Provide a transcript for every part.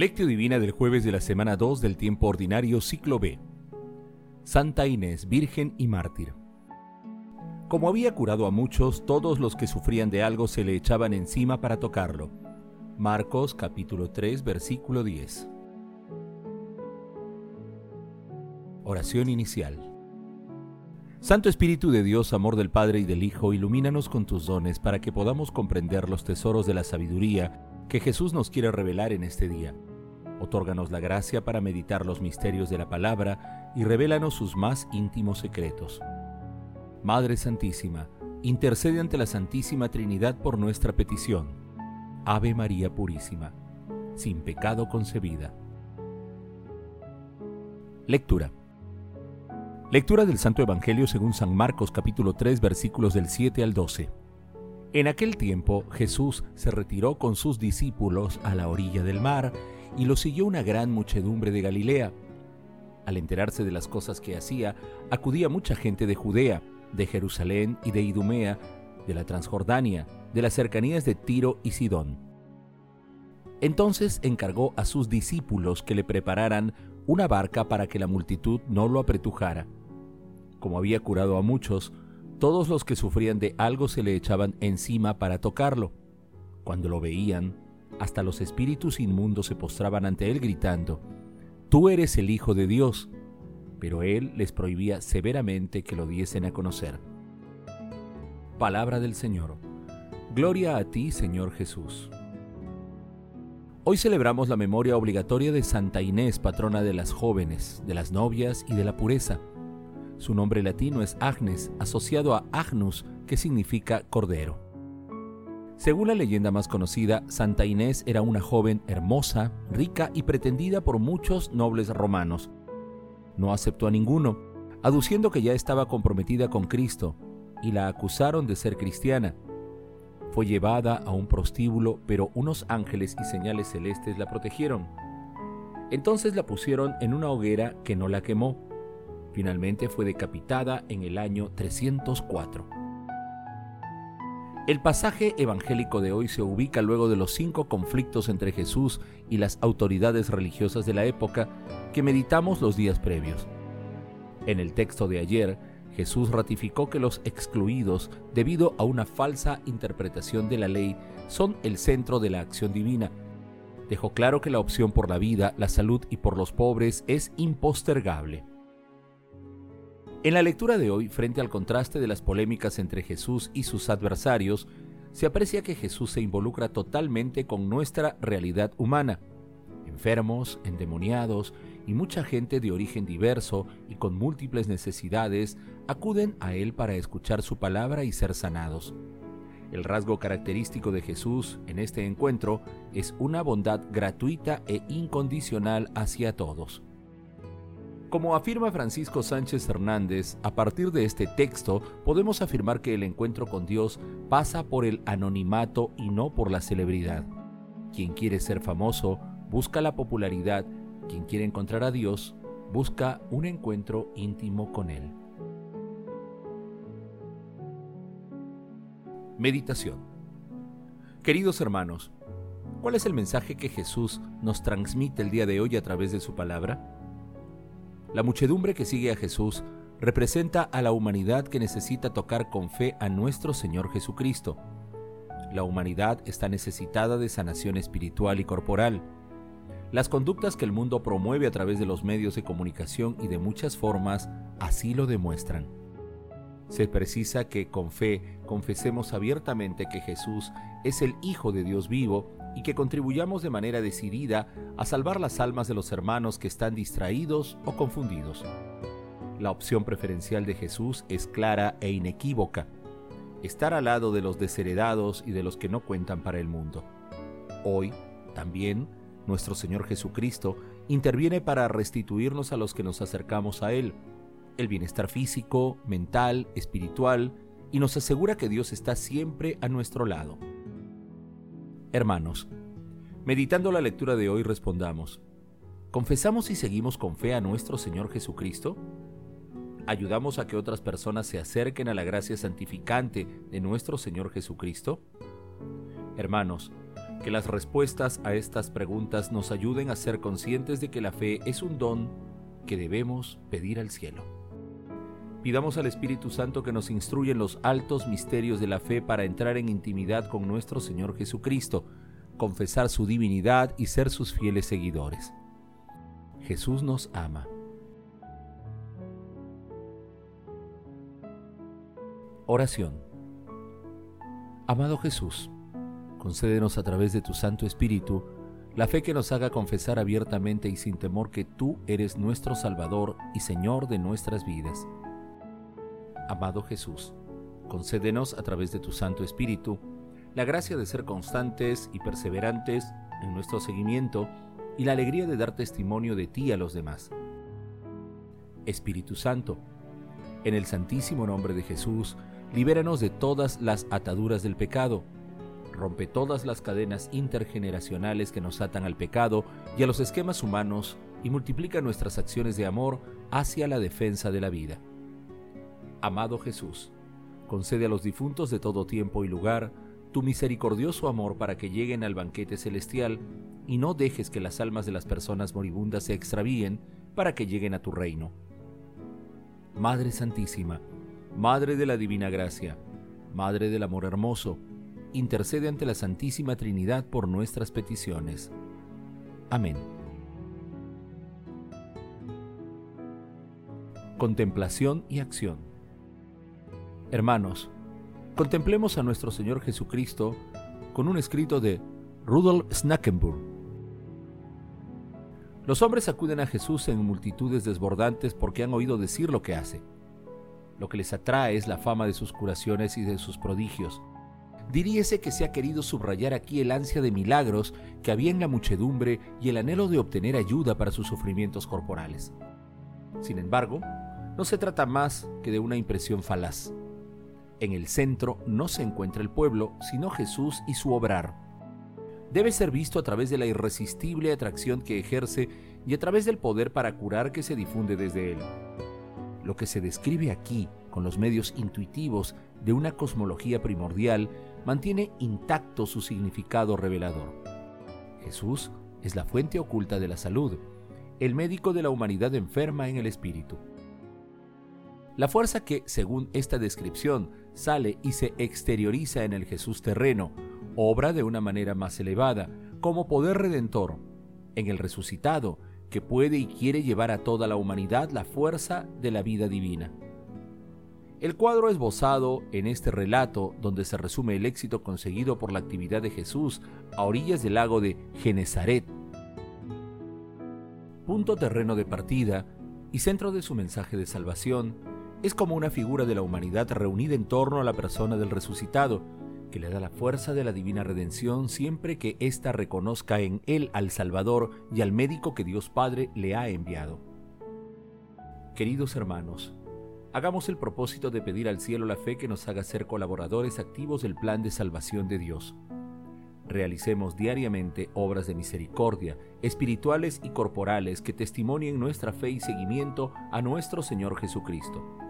Lectio Divina del jueves de la semana 2 del tiempo ordinario ciclo B. Santa Inés, Virgen y Mártir. Como había curado a muchos, todos los que sufrían de algo se le echaban encima para tocarlo. Marcos capítulo 3 versículo 10. Oración inicial. Santo Espíritu de Dios, amor del Padre y del Hijo, ilumínanos con tus dones para que podamos comprender los tesoros de la sabiduría que Jesús nos quiere revelar en este día. Otórganos la gracia para meditar los misterios de la palabra y revélanos sus más íntimos secretos. Madre Santísima, intercede ante la Santísima Trinidad por nuestra petición. Ave María Purísima, sin pecado concebida. Lectura. Lectura del Santo Evangelio según San Marcos capítulo 3 versículos del 7 al 12. En aquel tiempo Jesús se retiró con sus discípulos a la orilla del mar y lo siguió una gran muchedumbre de Galilea. Al enterarse de las cosas que hacía, acudía mucha gente de Judea, de Jerusalén y de Idumea, de la Transjordania, de las cercanías de Tiro y Sidón. Entonces encargó a sus discípulos que le prepararan una barca para que la multitud no lo apretujara como había curado a muchos, todos los que sufrían de algo se le echaban encima para tocarlo. Cuando lo veían, hasta los espíritus inmundos se postraban ante él gritando, Tú eres el Hijo de Dios. Pero él les prohibía severamente que lo diesen a conocer. Palabra del Señor. Gloria a ti, Señor Jesús. Hoy celebramos la memoria obligatoria de Santa Inés, patrona de las jóvenes, de las novias y de la pureza. Su nombre latino es Agnes, asociado a Agnus, que significa cordero. Según la leyenda más conocida, Santa Inés era una joven hermosa, rica y pretendida por muchos nobles romanos. No aceptó a ninguno, aduciendo que ya estaba comprometida con Cristo, y la acusaron de ser cristiana. Fue llevada a un prostíbulo, pero unos ángeles y señales celestes la protegieron. Entonces la pusieron en una hoguera que no la quemó Finalmente fue decapitada en el año 304. El pasaje evangélico de hoy se ubica luego de los cinco conflictos entre Jesús y las autoridades religiosas de la época que meditamos los días previos. En el texto de ayer, Jesús ratificó que los excluidos, debido a una falsa interpretación de la ley, son el centro de la acción divina. Dejó claro que la opción por la vida, la salud y por los pobres es impostergable. En la lectura de hoy, frente al contraste de las polémicas entre Jesús y sus adversarios, se aprecia que Jesús se involucra totalmente con nuestra realidad humana. Enfermos, endemoniados y mucha gente de origen diverso y con múltiples necesidades acuden a Él para escuchar su palabra y ser sanados. El rasgo característico de Jesús en este encuentro es una bondad gratuita e incondicional hacia todos. Como afirma Francisco Sánchez Hernández, a partir de este texto podemos afirmar que el encuentro con Dios pasa por el anonimato y no por la celebridad. Quien quiere ser famoso busca la popularidad, quien quiere encontrar a Dios busca un encuentro íntimo con Él. Meditación Queridos hermanos, ¿cuál es el mensaje que Jesús nos transmite el día de hoy a través de su palabra? La muchedumbre que sigue a Jesús representa a la humanidad que necesita tocar con fe a nuestro Señor Jesucristo. La humanidad está necesitada de sanación espiritual y corporal. Las conductas que el mundo promueve a través de los medios de comunicación y de muchas formas así lo demuestran. Se precisa que con fe confesemos abiertamente que Jesús es el Hijo de Dios vivo y que contribuyamos de manera decidida a salvar las almas de los hermanos que están distraídos o confundidos. La opción preferencial de Jesús es clara e inequívoca, estar al lado de los desheredados y de los que no cuentan para el mundo. Hoy, también, nuestro Señor Jesucristo interviene para restituirnos a los que nos acercamos a Él, el bienestar físico, mental, espiritual, y nos asegura que Dios está siempre a nuestro lado. Hermanos, meditando la lectura de hoy respondamos, ¿confesamos y seguimos con fe a nuestro Señor Jesucristo? ¿Ayudamos a que otras personas se acerquen a la gracia santificante de nuestro Señor Jesucristo? Hermanos, Que las respuestas a estas preguntas nos ayuden a ser conscientes de que la fe es un don que debemos pedir al cielo. Pidamos al Espíritu Santo que nos instruya en los altos misterios de la fe para entrar en intimidad con nuestro Señor Jesucristo, confesar su divinidad y ser sus fieles seguidores. Jesús nos ama. Oración. Amado Jesús, concédenos a través de tu Santo Espíritu la fe que nos haga confesar abiertamente y sin temor que tú eres nuestro Salvador y Señor de nuestras vidas. Amado Jesús, concédenos a través de tu Santo Espíritu la gracia de ser constantes y perseverantes en nuestro seguimiento y la alegría de dar testimonio de ti a los demás. Espíritu Santo, en el santísimo nombre de Jesús, libéranos de todas las ataduras del pecado, rompe todas las cadenas intergeneracionales que nos atan al pecado y a los esquemas humanos y multiplica nuestras acciones de amor hacia la defensa de la vida. Amado Jesús, concede a los difuntos de todo tiempo y lugar tu misericordioso amor para que lleguen al banquete celestial y no dejes que las almas de las personas moribundas se extravíen para que lleguen a tu reino. Madre Santísima, Madre de la Divina Gracia, Madre del Amor Hermoso, intercede ante la Santísima Trinidad por nuestras peticiones. Amén. Contemplación y acción. Hermanos, contemplemos a nuestro Señor Jesucristo con un escrito de Rudolf Snackenburg. Los hombres acuden a Jesús en multitudes desbordantes porque han oído decir lo que hace. Lo que les atrae es la fama de sus curaciones y de sus prodigios. Diríese que se ha querido subrayar aquí el ansia de milagros que había en la muchedumbre y el anhelo de obtener ayuda para sus sufrimientos corporales. Sin embargo, no se trata más que de una impresión falaz. En el centro no se encuentra el pueblo, sino Jesús y su obrar. Debe ser visto a través de la irresistible atracción que ejerce y a través del poder para curar que se difunde desde él. Lo que se describe aquí, con los medios intuitivos de una cosmología primordial, mantiene intacto su significado revelador. Jesús es la fuente oculta de la salud, el médico de la humanidad enferma en el espíritu. La fuerza que, según esta descripción, sale y se exterioriza en el Jesús terreno, obra de una manera más elevada, como poder redentor, en el resucitado, que puede y quiere llevar a toda la humanidad la fuerza de la vida divina. El cuadro esbozado en este relato, donde se resume el éxito conseguido por la actividad de Jesús a orillas del lago de Genezaret, punto terreno de partida y centro de su mensaje de salvación, es como una figura de la humanidad reunida en torno a la persona del resucitado, que le da la fuerza de la divina redención siempre que ésta reconozca en él al Salvador y al médico que Dios Padre le ha enviado. Queridos hermanos, hagamos el propósito de pedir al cielo la fe que nos haga ser colaboradores activos del plan de salvación de Dios. Realicemos diariamente obras de misericordia, espirituales y corporales que testimonien nuestra fe y seguimiento a nuestro Señor Jesucristo.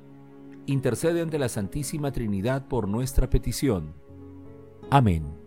intercede ante la Santísima Trinidad por nuestra petición. Amén.